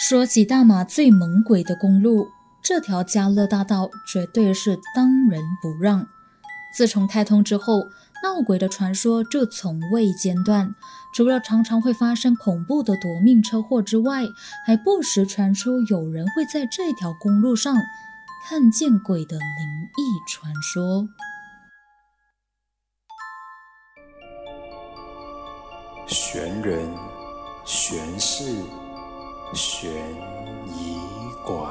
说起大马最猛鬼的公路，这条嘉乐大道绝对是当仁不让。自从开通之后，闹鬼的传说就从未间断。除了常常会发生恐怖的夺命车祸之外，还不时传出有人会在这条公路上看见鬼的灵异传说。悬人悬事。悬疑馆，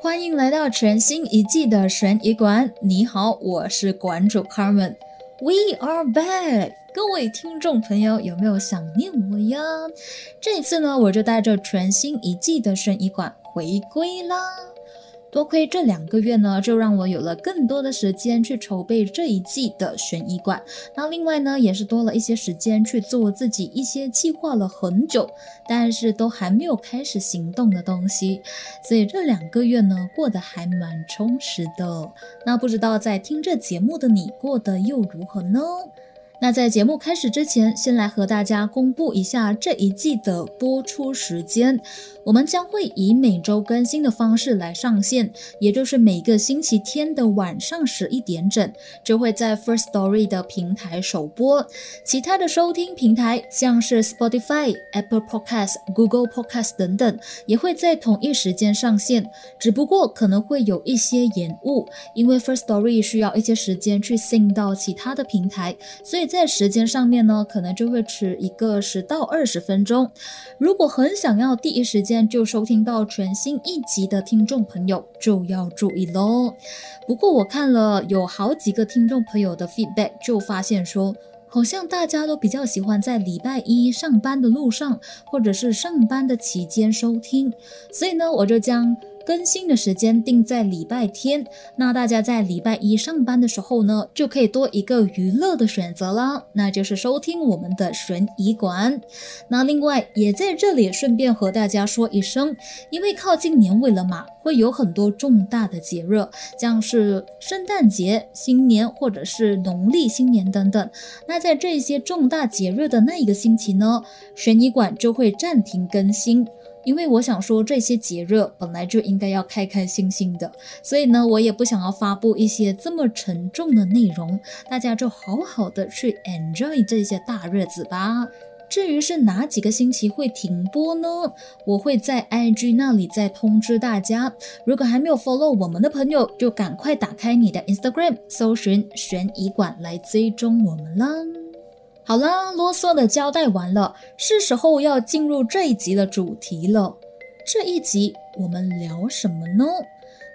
欢迎来到全新一季的悬疑馆。你好，我是馆主 Carmen。We are back，各位听众朋友有没有想念我呀？这一次呢，我就带着全新一季的悬疑馆回归啦。多亏这两个月呢，就让我有了更多的时间去筹备这一季的悬疑馆。那另外呢，也是多了一些时间去做自己一些计划了很久，但是都还没有开始行动的东西。所以这两个月呢，过得还蛮充实的。那不知道在听这节目的你过得又如何呢？那在节目开始之前，先来和大家公布一下这一季的播出时间。我们将会以每周更新的方式来上线，也就是每个星期天的晚上十一点整，就会在 First Story 的平台首播。其他的收听平台，像是 Spotify、Apple Podcast、Google Podcast 等等，也会在同一时间上线。只不过可能会有一些延误，因为 First Story 需要一些时间去 sync 到其他的平台，所以在时间上面呢，可能就会迟一个十到二十分钟。如果很想要第一时间，就收听到全新一集的听众朋友就要注意喽。不过我看了有好几个听众朋友的 feedback，就发现说，好像大家都比较喜欢在礼拜一上班的路上，或者是上班的期间收听。所以呢，我就将。更新的时间定在礼拜天，那大家在礼拜一上班的时候呢，就可以多一个娱乐的选择啦，那就是收听我们的悬疑馆。那另外也在这里顺便和大家说一声，因为靠近年尾了嘛，会有很多重大的节日，像是圣诞节、新年或者是农历新年等等。那在这些重大节日的那一个星期呢，悬疑馆就会暂停更新。因为我想说，这些节日本来就应该要开开心心的，所以呢，我也不想要发布一些这么沉重的内容，大家就好好的去 enjoy 这些大日子吧。至于是哪几个星期会停播呢？我会在 IG 那里再通知大家。如果还没有 follow 我们的朋友，就赶快打开你的 Instagram，搜寻悬疑馆来追踪我们啦。好啦，啰嗦的交代完了，是时候要进入这一集的主题了。这一集我们聊什么呢？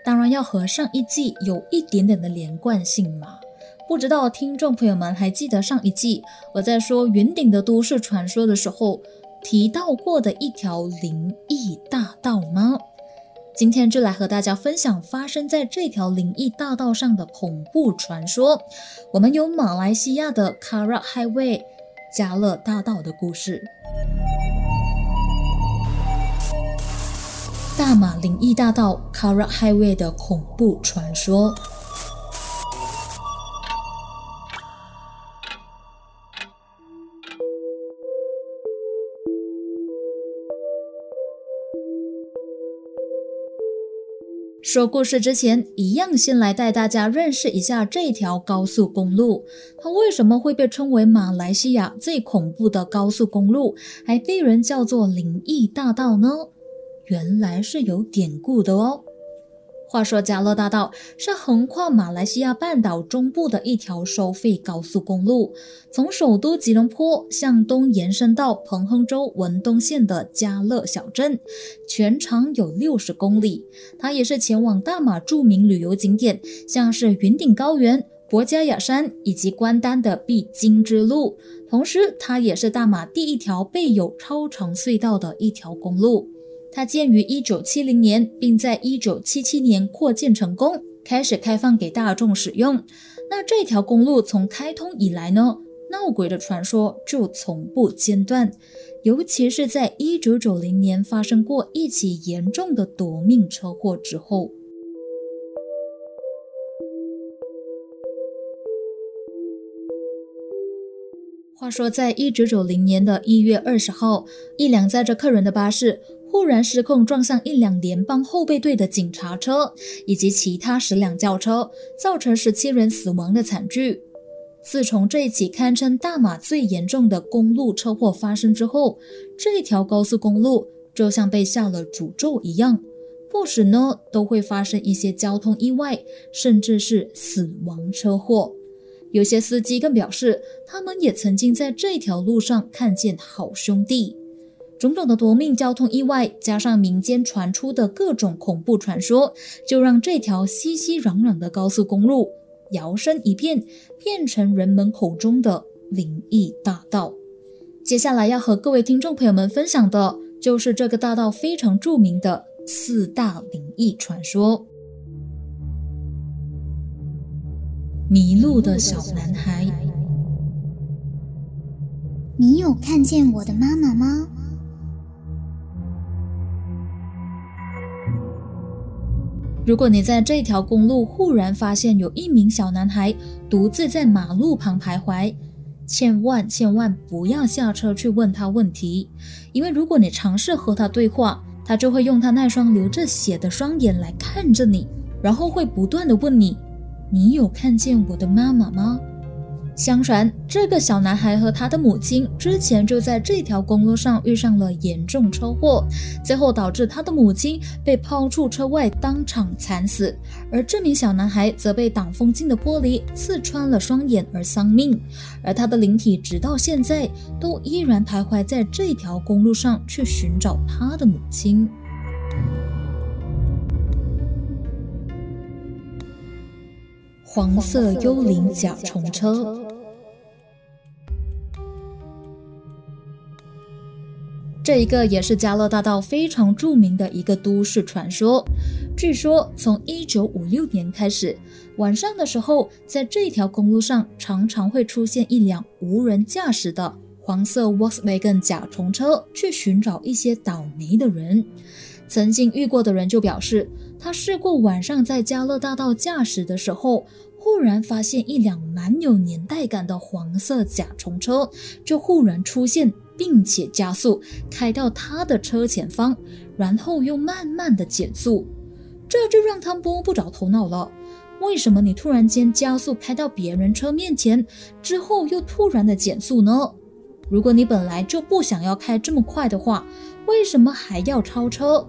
当然要和上一季有一点点的连贯性嘛。不知道听众朋友们还记得上一季我在说云顶的都市传说的时候提到过的一条灵异大道吗？今天就来和大家分享发生在这条灵异大道上的恐怖传说。我们有马来西亚的 Kara Highway 加勒大道的故事，大马灵异大道 Kara Highway 的恐怖传说。说故事之前，一样先来带大家认识一下这条高速公路。它为什么会被称为马来西亚最恐怖的高速公路，还被人叫做灵异大道呢？原来是有典故的哦。话说，加勒大道是横跨马来西亚半岛中部的一条收费高速公路，从首都吉隆坡向东延伸到彭亨州文东县的加勒小镇，全长有六十公里。它也是前往大马著名旅游景点，像是云顶高原、博加雅山以及关丹的必经之路。同时，它也是大马第一条备有超长隧道的一条公路。它建于一九七零年并在一九七七年扩建成功开始开放给大众使用。那这条公路从开通以来呢闹鬼的传说就从不间断尤其是在一九九零年发生过一起严重的夺命车祸之后。话说在一九九零年的一月二十号一辆载着客人的巴士忽然失控，撞上一辆联邦后备队的警察车以及其他十辆轿车，造成十七人死亡的惨剧。自从这起堪称大马最严重的公路车祸发生之后，这条高速公路就像被下了诅咒一样，不时呢都会发生一些交通意外，甚至是死亡车祸。有些司机更表示，他们也曾经在这条路上看见好兄弟。种种的夺命交通意外，加上民间传出的各种恐怖传说，就让这条熙熙攘攘的高速公路摇身一变，变成人们口中的灵异大道。接下来要和各位听众朋友们分享的，就是这个大道非常著名的四大灵异传说。迷路的小男孩，你有看见我的妈妈吗？如果你在这条公路忽然发现有一名小男孩独自在马路旁徘徊，千万千万不要下车去问他问题，因为如果你尝试和他对话，他就会用他那双流着血的双眼来看着你，然后会不断的问你。你有看见我的妈妈吗？相传，这个小男孩和他的母亲之前就在这条公路上遇上了严重车祸，最后导致他的母亲被抛出车外，当场惨死。而这名小男孩则被挡风镜的玻璃刺穿了双眼而丧命。而他的灵体直到现在都依然徘徊在这条公路上，去寻找他的母亲。黄色幽灵甲虫车，这一个也是加勒大道非常著名的一个都市传说。据说，从一九五六年开始，晚上的时候，在这条公路上常常会出现一辆无人驾驶的黄色 Volkswagen 甲虫车，去寻找一些倒霉的人。曾经遇过的人就表示，他试过晚上在加勒大道驾驶的时候。忽然发现一辆蛮有年代感的黄色甲虫车，就忽然出现，并且加速开到他的车前方，然后又慢慢的减速，这就让他摸不着头脑了。为什么你突然间加速开到别人车面前，之后又突然的减速呢？如果你本来就不想要开这么快的话，为什么还要超车？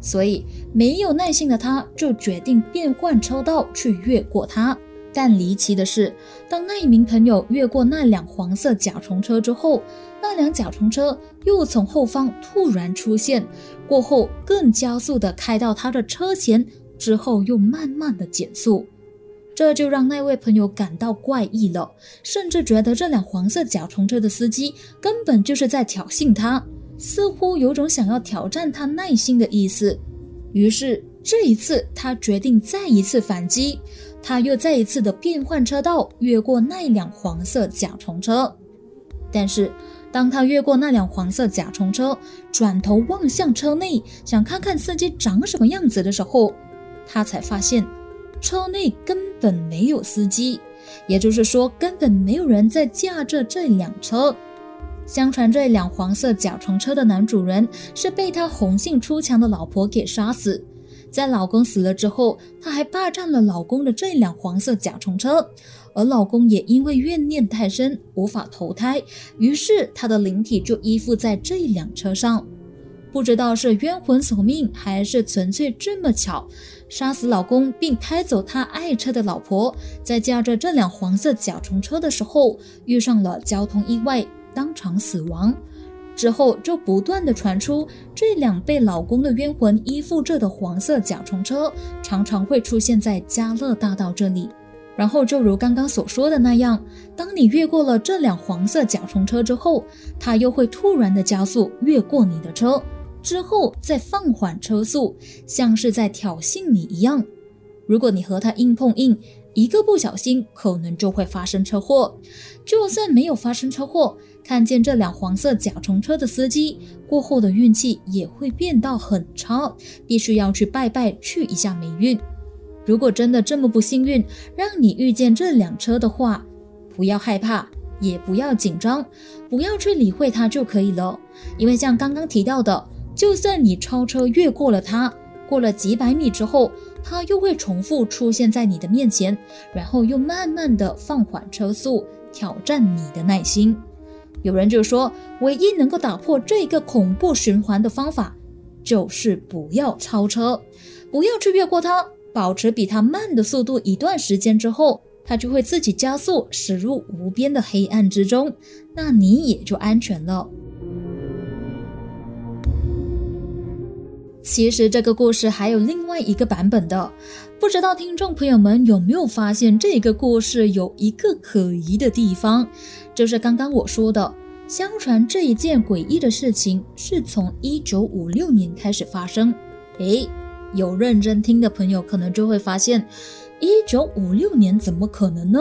所以没有耐心的他，就决定变换车道去越过他。但离奇的是，当那一名朋友越过那辆黄色甲虫车之后，那辆甲虫车又从后方突然出现，过后更加速的开到他的车前，之后又慢慢的减速，这就让那位朋友感到怪异了，甚至觉得这辆黄色甲虫车的司机根本就是在挑衅他，似乎有种想要挑战他耐心的意思。于是这一次，他决定再一次反击。他又再一次的变换车道，越过那辆黄色甲虫车。但是，当他越过那辆黄色甲虫车，转头望向车内，想看看司机长什么样子的时候，他才发现车内根本没有司机，也就是说，根本没有人在驾着这辆车。相传，这辆黄色甲虫车的男主人是被他红杏出墙的老婆给杀死。在老公死了之后，她还霸占了老公的这辆黄色甲虫车，而老公也因为怨念太深，无法投胎，于是他的灵体就依附在这辆车上。不知道是冤魂索命，还是纯粹这么巧，杀死老公并开走他爱车的老婆，在驾着这辆黄色甲虫车的时候遇上了交通意外，当场死亡。之后就不断的传出，这辆被老公的冤魂依附着的黄色甲虫车，常常会出现在加勒大道这里。然后就如刚刚所说的那样，当你越过了这辆黄色甲虫车之后，它又会突然的加速越过你的车，之后再放缓车速，像是在挑衅你一样。如果你和它硬碰硬，一个不小心，可能就会发生车祸。就算没有发生车祸，看见这辆黄色甲虫车的司机过后的运气也会变到很差，必须要去拜拜去一下霉运。如果真的这么不幸运，让你遇见这辆车的话，不要害怕，也不要紧张，不要去理会它就可以了。因为像刚刚提到的，就算你超车越过了它，过了几百米之后，它又会重复出现在你的面前，然后又慢慢的放缓车速，挑战你的耐心。有人就说，唯一能够打破这个恐怖循环的方法，就是不要超车，不要去越过它，保持比它慢的速度一段时间之后，它就会自己加速驶入无边的黑暗之中，那你也就安全了。其实这个故事还有另外一个版本的，不知道听众朋友们有没有发现这个故事有一个可疑的地方，就是刚刚我说的，相传这一件诡异的事情是从一九五六年开始发生。诶，有认真听的朋友可能就会发现，一九五六年怎么可能呢？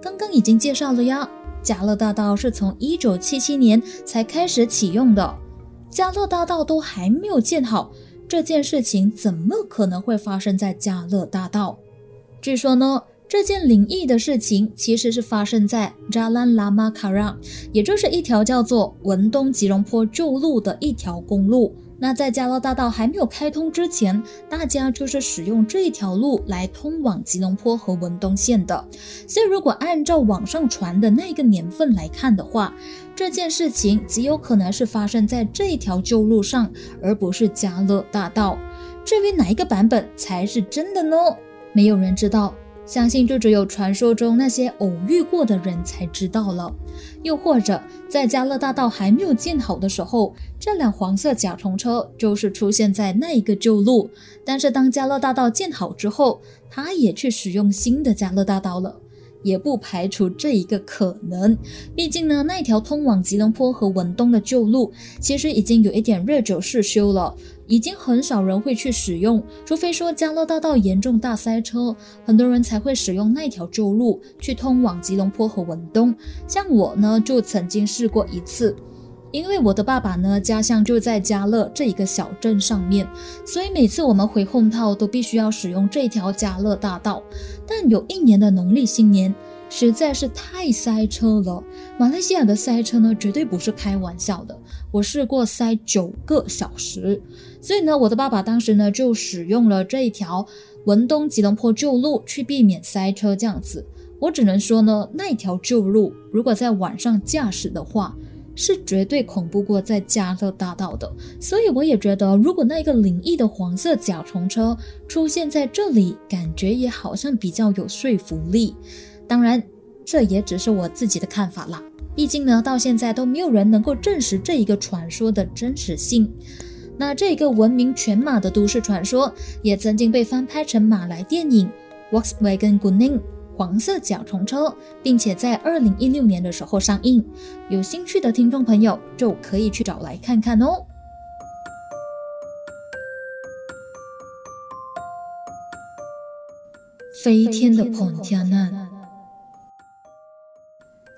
刚刚已经介绍了呀，加乐大道是从一九七七年才开始启用的，加乐大道都还没有建好。这件事情怎么可能会发生在加勒大道？据说呢，这件灵异的事情其实是发生在扎兰拉玛卡让，也就是一条叫做文东吉隆坡旧路的一条公路。那在加勒大道还没有开通之前，大家就是使用这条路来通往吉隆坡和文东县的。所以，如果按照网上传的那个年份来看的话，这件事情极有可能是发生在这条旧路上，而不是加勒大道。至于哪一个版本才是真的呢？没有人知道。相信就只有传说中那些偶遇过的人才知道了。又或者，在加勒大道还没有建好的时候，这辆黄色甲虫车就是出现在那一个旧路。但是当加勒大道建好之后，它也去使用新的加勒大道了。也不排除这一个可能，毕竟呢，那条通往吉隆坡和文东的旧路其实已经有一点日久失修了，已经很少人会去使用，除非说加勒大道严重大塞车，很多人才会使用那条旧路去通往吉隆坡和文东。像我呢，就曾经试过一次。因为我的爸爸呢，家乡就在加勒这一个小镇上面，所以每次我们回 home town 都必须要使用这条加勒大道。但有一年的农历新年实在是太塞车了，马来西亚的塞车呢，绝对不是开玩笑的。我试过塞九个小时，所以呢，我的爸爸当时呢就使用了这一条文东吉隆坡旧路去避免塞车。这样子，我只能说呢，那条旧路如果在晚上驾驶的话，是绝对恐怖过在加勒大道的，所以我也觉得，如果那个灵异的黄色甲虫车出现在这里，感觉也好像比较有说服力。当然，这也只是我自己的看法啦。毕竟呢，到现在都没有人能够证实这一个传说的真实性。那这个闻名全马的都市传说，也曾经被翻拍成马来电影《Volkswagen Guning》。黄色甲虫车，并且在二零一六年的时候上映，有兴趣的听众朋友就可以去找来看看哦。飞天的彭天难，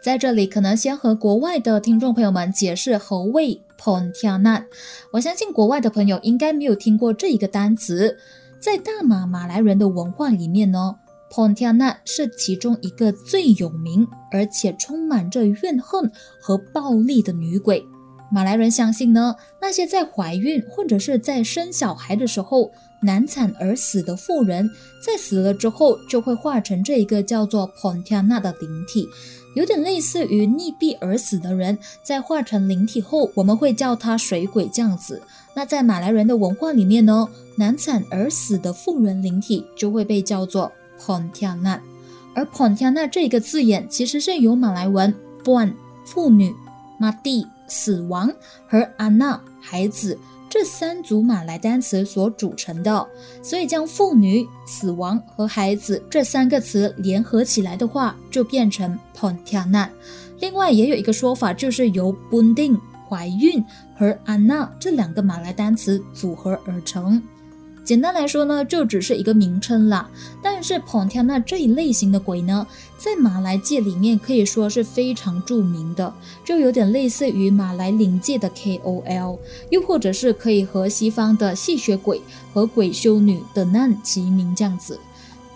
在这里可能先和国外的听众朋友们解释何谓彭天难。我相信国外的朋友应该没有听过这一个单词，在大马马来人的文化里面呢。Pontianak 是其中一个最有名，而且充满着怨恨和暴力的女鬼。马来人相信呢，那些在怀孕或者是在生小孩的时候难产而死的妇人，在死了之后就会化成这一个叫做 Pontianak 的灵体，有点类似于溺毙而死的人，在化成灵体后，我们会叫他水鬼这样子。那在马来人的文化里面呢，难产而死的妇人灵体就会被叫做。Pontiana，而 Pontiana 这个字眼其实是由马来文 “puan” 妇女、“mati” 死亡和 “ana” 孩子这三组马来单词所组成的，所以将妇女、死亡和孩子这三个词联合起来的话，就变成 Pontianak。另外也有一个说法，就是由 “bunding” 怀孕和 Anna（ 这两个马来单词组合而成。简单来说呢，就只是一个名称啦。但是 Pontianak 这一类型的鬼呢，在马来界里面可以说是非常著名的，就有点类似于马来灵界的 KOL，又或者是可以和西方的吸血鬼和鬼修女的难齐名这样子。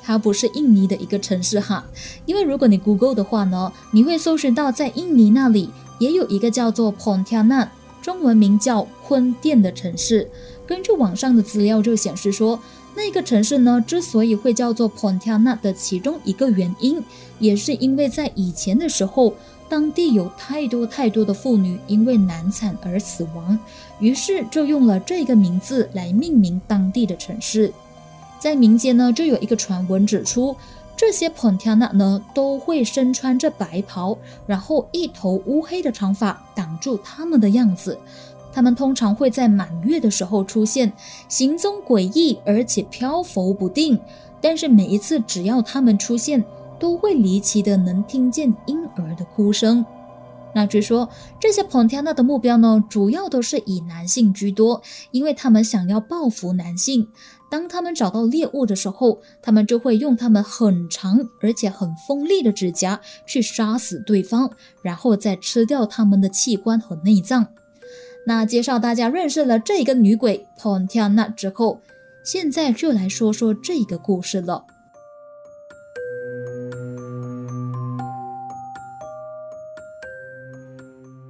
它不是印尼的一个城市哈，因为如果你 Google 的话呢，你会搜寻到在印尼那里也有一个叫做 p o n t a n a 中文名叫坤甸的城市。根据网上的资料就显示说，那个城市呢之所以会叫做 Pontiana 的其中一个原因，也是因为在以前的时候，当地有太多太多的妇女因为难产而死亡，于是就用了这个名字来命名当地的城市。在民间呢，就有一个传闻指出，这些 Pontiana 呢都会身穿着白袍，然后一头乌黑的长发挡住他们的样子。他们通常会在满月的时候出现，行踪诡异，而且漂浮不定。但是每一次只要他们出现，都会离奇的能听见婴儿的哭声。那据说这些 Pontiana 的目标呢，主要都是以男性居多，因为他们想要报复男性。当他们找到猎物的时候，他们就会用他们很长而且很锋利的指甲去杀死对方，然后再吃掉他们的器官和内脏。那介绍大家认识了这个女鬼 Pontiana 之后，现在就来说说这个故事了。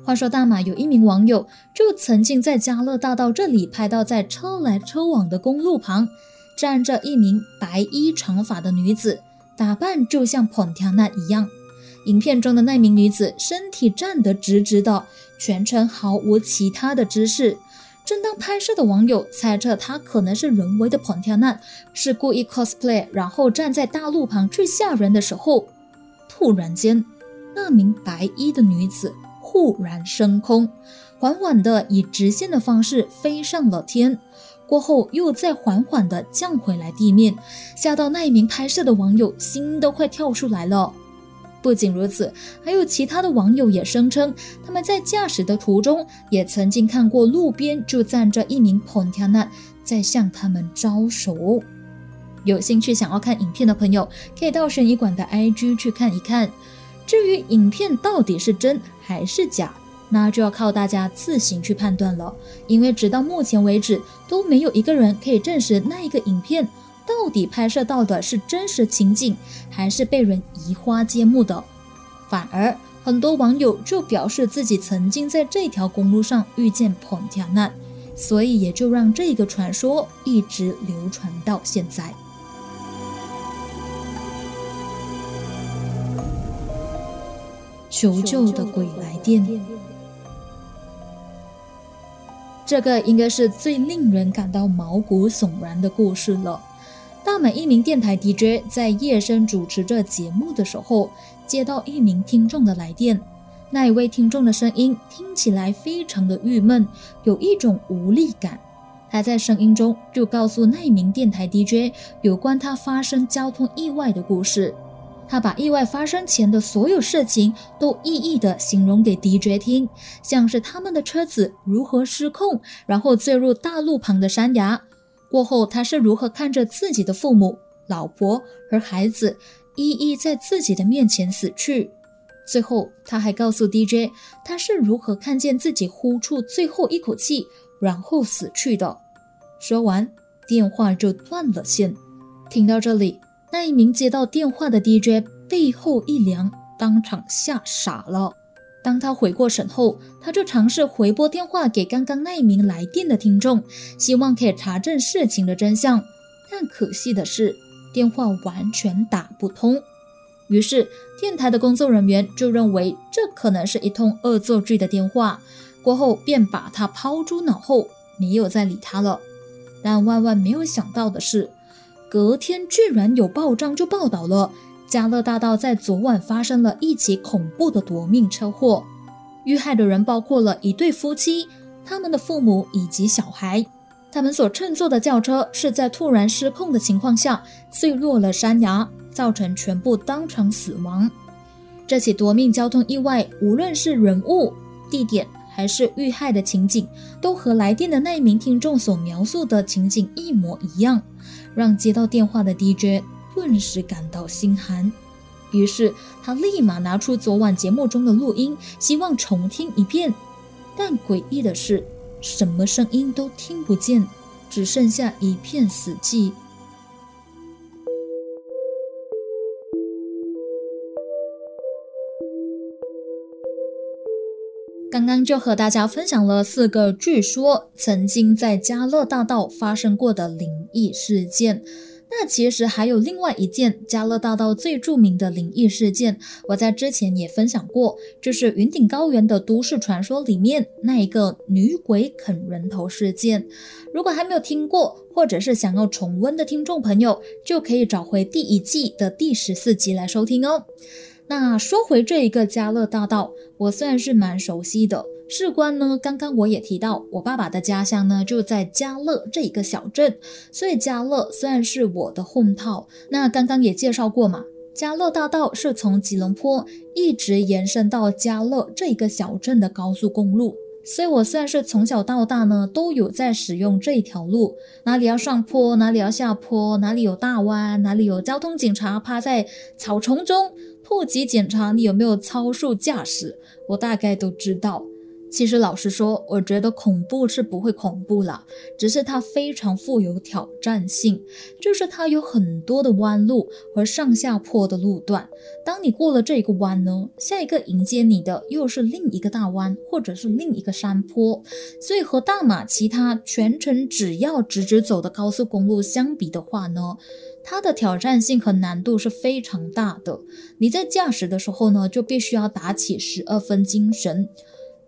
话说大马有一名网友，就曾经在加勒大道这里拍到，在车来车往的公路旁，站着一名白衣长发的女子，打扮就像 Pontiana 一样。影片中的那名女子身体站得直直的，全程毫无其他的姿势。正当拍摄的网友猜测她可能是人为的 Pontianak，是故意 cosplay，然后站在大路旁去吓人的时候，突然间，那名白衣的女子。忽然升空，缓缓地以直线的方式飞上了天，过后又再缓缓地降回来地面，吓到那一名拍摄的网友心都快跳出来了。不仅如此，还有其他的网友也声称，他们在驾驶的途中也曾经看过路边就站着一名 Pontana 在向他们招手。有兴趣想要看影片的朋友，可以到悬疑馆的 IG 去看一看。至于影片到底是真还是假，那就要靠大家自行去判断了。因为直到目前为止，都没有一个人可以证实那一个影片到底拍摄到的是真实情景，还是被人移花接木的。反而，很多网友就表示自己曾经在这条公路上遇见 Pontianak，所以也就让这个传说一直流传到现在。求救的鬼来电，这个应该是最令人感到毛骨悚然的故事了。大美一名电台 DJ 在夜深主持着节目的时候，接到一名听众的来电。那一位听众的声音听起来非常的郁闷，有一种无力感。他在声音中就告诉那一名电台 DJ 有关他发生交通意外的故事。他把意外发生前的所有事情都一一的形容给 DJ 听，像是他们的车子如何失控，然后坠入大路旁的山崖。过后，他是如何看着自己的父母、老婆和孩子一一在自己的面前死去。最后，他还告诉 DJ，他是如何看见自己呼出最后一口气，然后死去的。说完，电话就断了线。听到这里。那一名接到电话的 DJ 背后一凉，当场吓傻了。当他回过神后，他就尝试回拨电话给刚刚那一名来电的听众，希望可以查证事情的真相。但可惜的是，电话完全打不通。于是，电台的工作人员就认为这可能是一通恶作剧的电话，过后便把他抛诸脑后，没有再理他了。但万万没有想到的是。隔天居然有报章就报道了，加勒大道在昨晚发生了一起恐怖的夺命车祸，遇害的人包括了一对夫妻、他们的父母以及小孩。他们所乘坐的轿车是在突然失控的情况下坠落了山崖，造成全部当场死亡。这起夺命交通意外，无论是人物、地点还是遇害的情景，都和来电的那一名听众所描述的情景一模一样。让接到电话的 DJ 顿时感到心寒。于是他立马拿出昨晚节目中的录音希望重听一遍。但诡异的是什么声音都听不见只剩下一片死寂。刚刚就和大家分享了四个据说曾经在加勒大道发生过的灵异事件那其实还有另外一件加勒大道最著名的灵异事件，我在之前也分享过，就是云顶高原的都市传说里面那一个女鬼啃人头事件。如果还没有听过，或者是想要重温的听众朋友，就可以找回第一季的第十四集来收听哦。那说回这一个加勒大道，我算是蛮熟悉的。事关呢，刚刚我也提到，我爸爸的家乡呢就在加乐这一个小镇，所以加乐虽然是我的 home 套那刚刚也介绍过嘛，加乐大道是从吉隆坡一直延伸到加乐这一个小镇的高速公路，所以我算是从小到大呢都有在使用这一条路，哪里要上坡，哪里要下坡，哪里有大弯，哪里有交通警察趴在草丛中突击检查你有没有超速驾驶，我大概都知道。其实老实说，我觉得恐怖是不会恐怖啦，只是它非常富有挑战性，就是它有很多的弯路和上下坡的路段。当你过了这一个弯呢，下一个迎接你的又是另一个大弯，或者是另一个山坡。所以和大马其他全程只要直直走的高速公路相比的话呢，它的挑战性和难度是非常大的。你在驾驶的时候呢，就必须要打起十二分精神。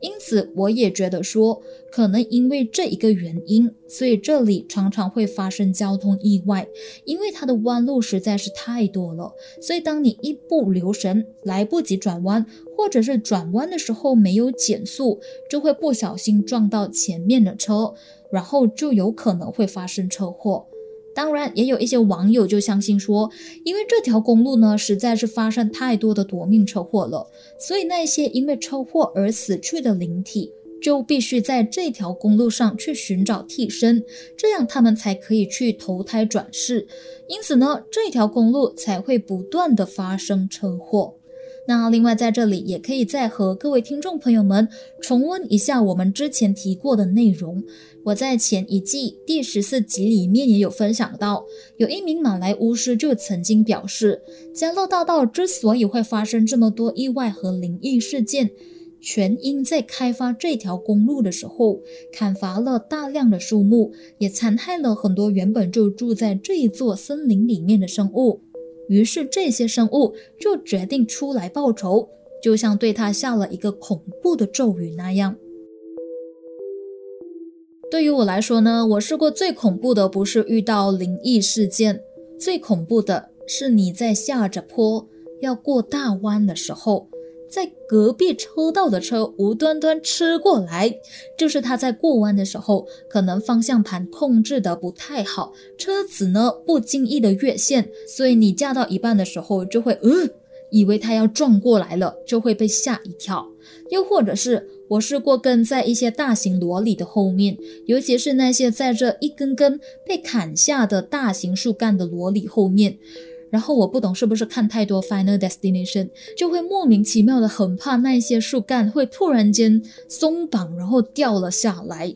因此，我也觉得说，可能因为这一个原因，所以这里常常会发生交通意外，因为它的弯路实在是太多了。所以，当你一不留神，来不及转弯，或者是转弯的时候没有减速，就会不小心撞到前面的车，然后就有可能会发生车祸。当然，也有一些网友就相信说，因为这条公路呢实在是发生太多的夺命车祸了，所以那些因为车祸而死去的灵体就必须在这条公路上去寻找替身，这样他们才可以去投胎转世。因此呢，这条公路才会不断的发生车祸。那另外在这里也可以再和各位听众朋友们重温一下我们之前提过的内容。我在前一季第十四集里面也有分享到，有一名马来巫师就曾经表示，加乐大道之所以会发生这么多意外和灵异事件，全因在开发这条公路的时候砍伐了大量的树木，也残害了很多原本就住在这一座森林里面的生物。于是这些生物就决定出来报仇，就像对他下了一个恐怖的咒语那样。对于我来说呢，我试过最恐怖的不是遇到灵异事件，最恐怖的是你在下着坡要过大弯的时候。在隔壁车道的车无端端吃过来，就是他在过弯的时候，可能方向盘控制的不太好，车子呢不经意的越线，所以你驾到一半的时候就会，呃，以为他要撞过来了，就会被吓一跳。又或者是我试过跟在一些大型萝莉的后面，尤其是那些在这一根根被砍下的大型树干的萝莉后面。然后我不懂是不是看太多 Final Destination，就会莫名其妙的很怕那些树干会突然间松绑，然后掉了下来。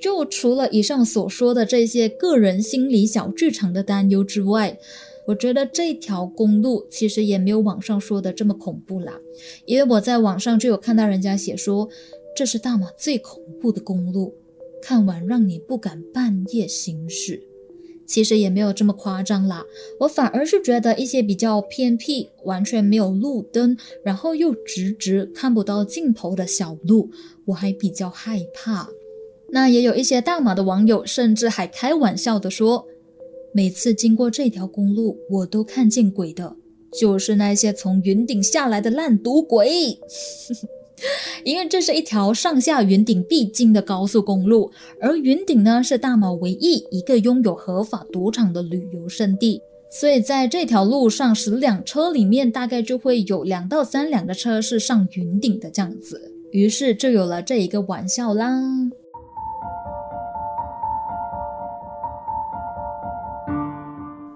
就除了以上所说的这些个人心理小剧场的担忧之外，我觉得这条公路其实也没有网上说的这么恐怖啦。因为我在网上就有看到人家写说，这是大马最恐怖的公路，看完让你不敢半夜行驶。其实也没有这么夸张啦，我反而是觉得一些比较偏僻、完全没有路灯，然后又直直看不到尽头的小路，我还比较害怕。那也有一些大马的网友，甚至还开玩笑的说，每次经过这条公路，我都看见鬼的，就是那些从云顶下来的烂赌鬼。因为这是一条上下云顶必经的高速公路，而云顶呢是大马唯一一个拥有合法赌场的旅游胜地，所以在这条路上十辆车里面，大概就会有两到三辆的车是上云顶的这样子，于是就有了这一个玩笑啦。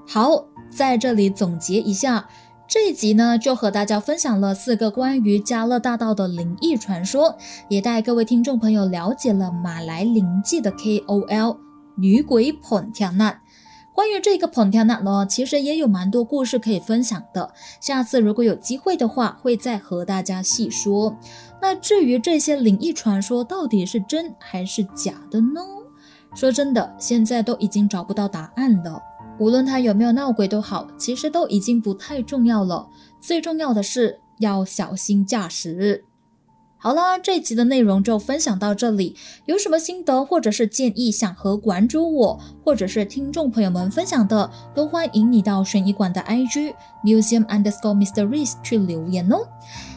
好，在这里总结一下。这一集呢，就和大家分享了四个关于加勒大道的灵异传说，也带各位听众朋友了解了马来灵记的 KOL 女鬼彭天娜。关于这个 point 呢，其实也有蛮多故事可以分享的。下次如果有机会的话，会再和大家细说。那至于这些灵异传说到底是真还是假的呢？说真的，现在都已经找不到答案了。无论他有没有闹鬼都好，其实都已经不太重要了。最重要的是要小心驾驶。好啦，这集的内容就分享到这里。有什么心得或者是建议想和馆主我或者是听众朋友们分享的，都欢迎你到悬疑馆的 IG museum underscore mysteries 去留言哦。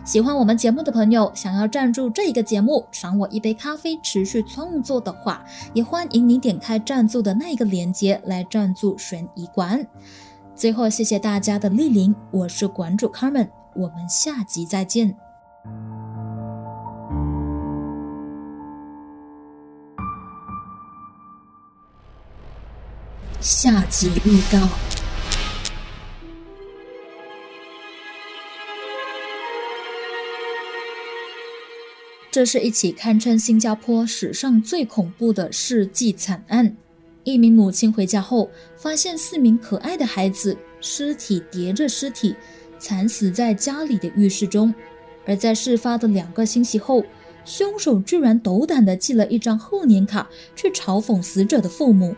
喜欢我们节目的朋友，想要赞助这一个节目，赏我一杯咖啡，持续创作的话，也欢迎你点开赞助的那一个链接来赞助悬疑馆。最后，谢谢大家的莅临，我是馆主 Carmen，我们下集再见。下集预告。这是一起堪称新加坡史上最恐怖的世纪惨案。一名母亲回家后，发现四名可爱的孩子尸体叠着尸体，惨死在家里的浴室中。而在事发的两个星期后，凶手居然斗胆地寄了一张贺年卡去嘲讽死者的父母。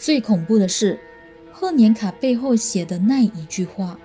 最恐怖的是，贺年卡背后写的那一句话。